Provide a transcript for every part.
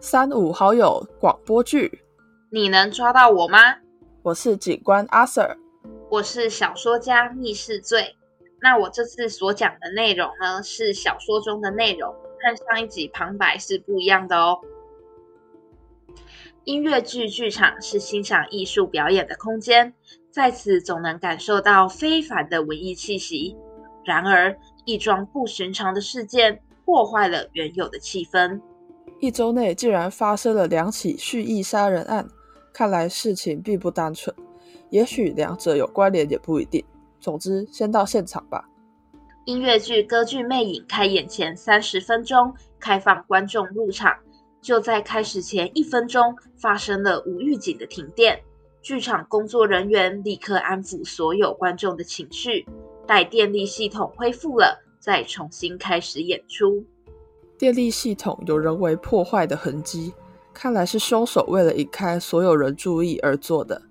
三五好友广播剧，你能抓到我吗？我是警官阿 Sir，我是小说家密室罪。那我这次所讲的内容呢，是小说中的内容，和上一集旁白是不一样的哦。音乐剧剧场是欣赏艺术表演的空间，在此总能感受到非凡的文艺气息。然而，一桩不寻常的事件破坏了原有的气氛。一周内竟然发生了两起蓄意杀人案，看来事情并不单纯。也许两者有关联，也不一定。总之，先到现场吧。音乐剧《歌剧魅影》开演前三十分钟开放观众入场，就在开始前一分钟发生了无预警的停电。剧场工作人员立刻安抚所有观众的情绪，待电力系统恢复了，再重新开始演出。电力系统有人为破坏的痕迹，看来是凶手为了引开所有人注意而做的。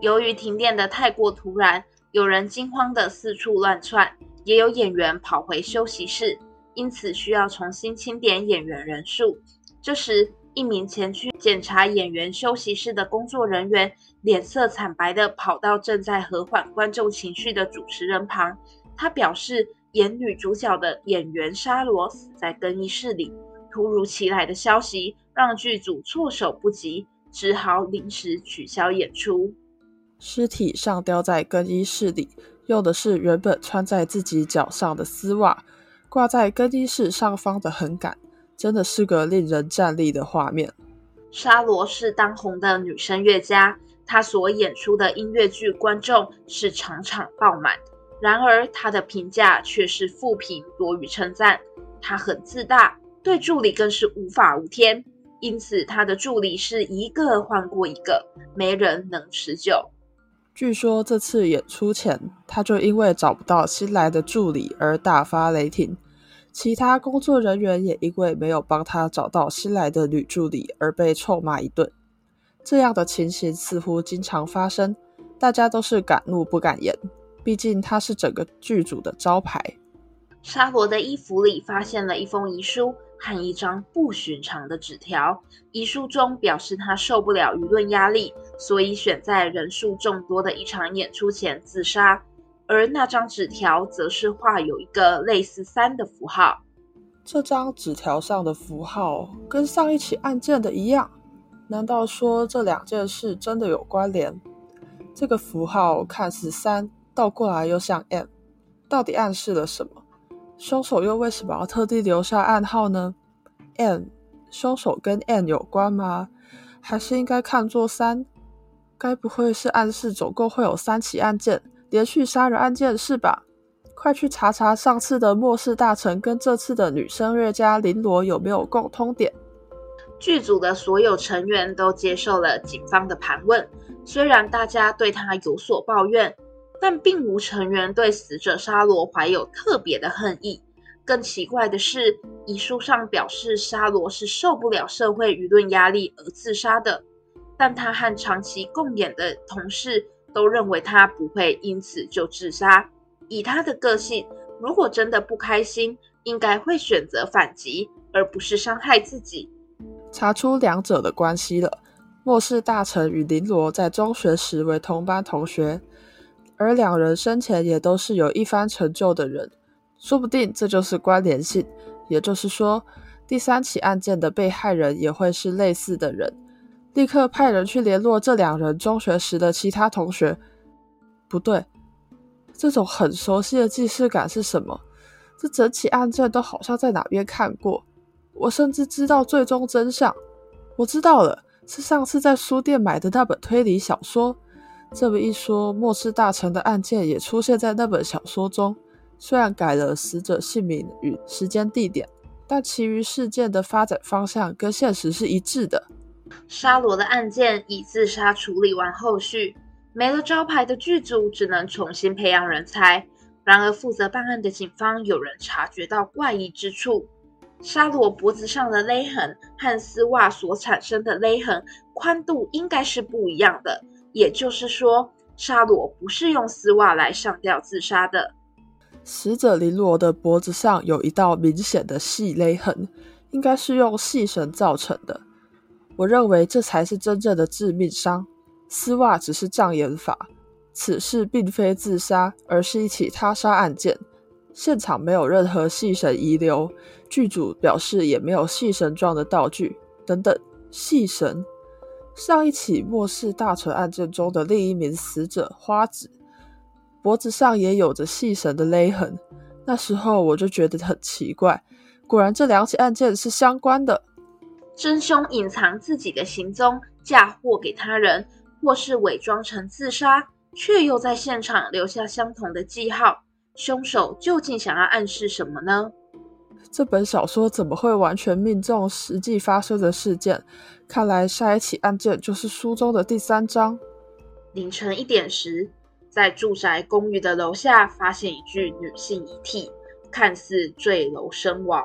由于停电的太过突然，有人惊慌的四处乱窜，也有演员跑回休息室，因此需要重新清点演员人数。这时，一名前去检查演员休息室的工作人员，脸色惨白的跑到正在和缓观众情绪的主持人旁，他表示，演女主角的演员沙罗死在更衣室里。突如其来的消息让剧组措手不及，只好临时取消演出。尸体上吊在更衣室里，用的是原本穿在自己脚上的丝袜，挂在更衣室上方的横杆，真的是个令人站立的画面。沙罗是当红的女声乐家，她所演出的音乐剧观众是场场爆满，然而他的评价却是负评多于称赞。他很自大，对助理更是无法无天，因此他的助理是一个换过一个，没人能持久。据说这次演出前，他就因为找不到新来的助理而大发雷霆；其他工作人员也因为没有帮他找到新来的女助理而被臭骂一顿。这样的情形似乎经常发生，大家都是敢怒不敢言，毕竟他是整个剧组的招牌。沙罗的衣服里发现了一封遗书。和一张不寻常的纸条，遗书中表示他受不了舆论压力，所以选在人数众多的一场演出前自杀。而那张纸条则是画有一个类似三的符号。这张纸条上的符号跟上一起案件的一样，难道说这两件事真的有关联？这个符号看似三，倒过来又像 M，到底暗示了什么？凶手又为什么要特地留下暗号呢？N，凶手跟 N 有关吗？还是应该看作三？该不会是暗示总共会有三起案件，连续杀人案件是吧？快去查查上次的末世大臣跟这次的女声乐家林罗有没有共通点。剧组的所有成员都接受了警方的盘问，虽然大家对他有所抱怨。但并无成员对死者沙罗怀有特别的恨意。更奇怪的是，遗书上表示沙罗是受不了社会舆论压力而自杀的，但他和长期共演的同事都认为他不会因此就自杀。以他的个性，如果真的不开心，应该会选择反击，而不是伤害自己。查出两者的关系了。末世大臣与林罗在中学时为同班同学。而两人生前也都是有一番成就的人，说不定这就是关联性。也就是说，第三起案件的被害人也会是类似的人。立刻派人去联络这两人中学时的其他同学。不对，这种很熟悉的既视感是什么？这整起案件都好像在哪边看过。我甚至知道最终真相。我知道了，是上次在书店买的那本推理小说。这么一说，末世大臣的案件也出现在那本小说中。虽然改了死者姓名与时间地点，但其余事件的发展方向跟现实是一致的。沙罗的案件以自杀处理完后续，没了招牌的剧组只能重新培养人才。然而，负责办案的警方有人察觉到怪异之处：沙罗脖子上的勒痕和丝袜所产生的勒痕宽度应该是不一样的。也就是说，沙罗不是用丝袜来上吊自杀的。死者林罗的脖子上有一道明显的细勒痕，应该是用细绳造成的。我认为这才是真正的致命伤。丝袜只是障眼法，此事并非自杀，而是一起他杀案件。现场没有任何细绳遗留，剧组表示也没有细绳状的道具等等。细绳，上一起末世大臣案件中的另一名死者花子，脖子上也有着细绳的勒痕。那时候我就觉得很奇怪，果然这两起案件是相关的。真凶隐藏自己的行踪，嫁祸给他人，或是伪装成自杀，却又在现场留下相同的记号。凶手究竟想要暗示什么呢？这本小说怎么会完全命中实际发生的事件？看来下一起案件就是书中的第三章。凌晨一点时，在住宅公寓的楼下发现一具女性遗体，看似坠楼身亡。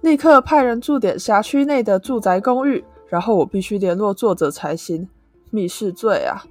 立刻派人驻点辖区内的住宅公寓，然后我必须联络作者才行。密室罪啊！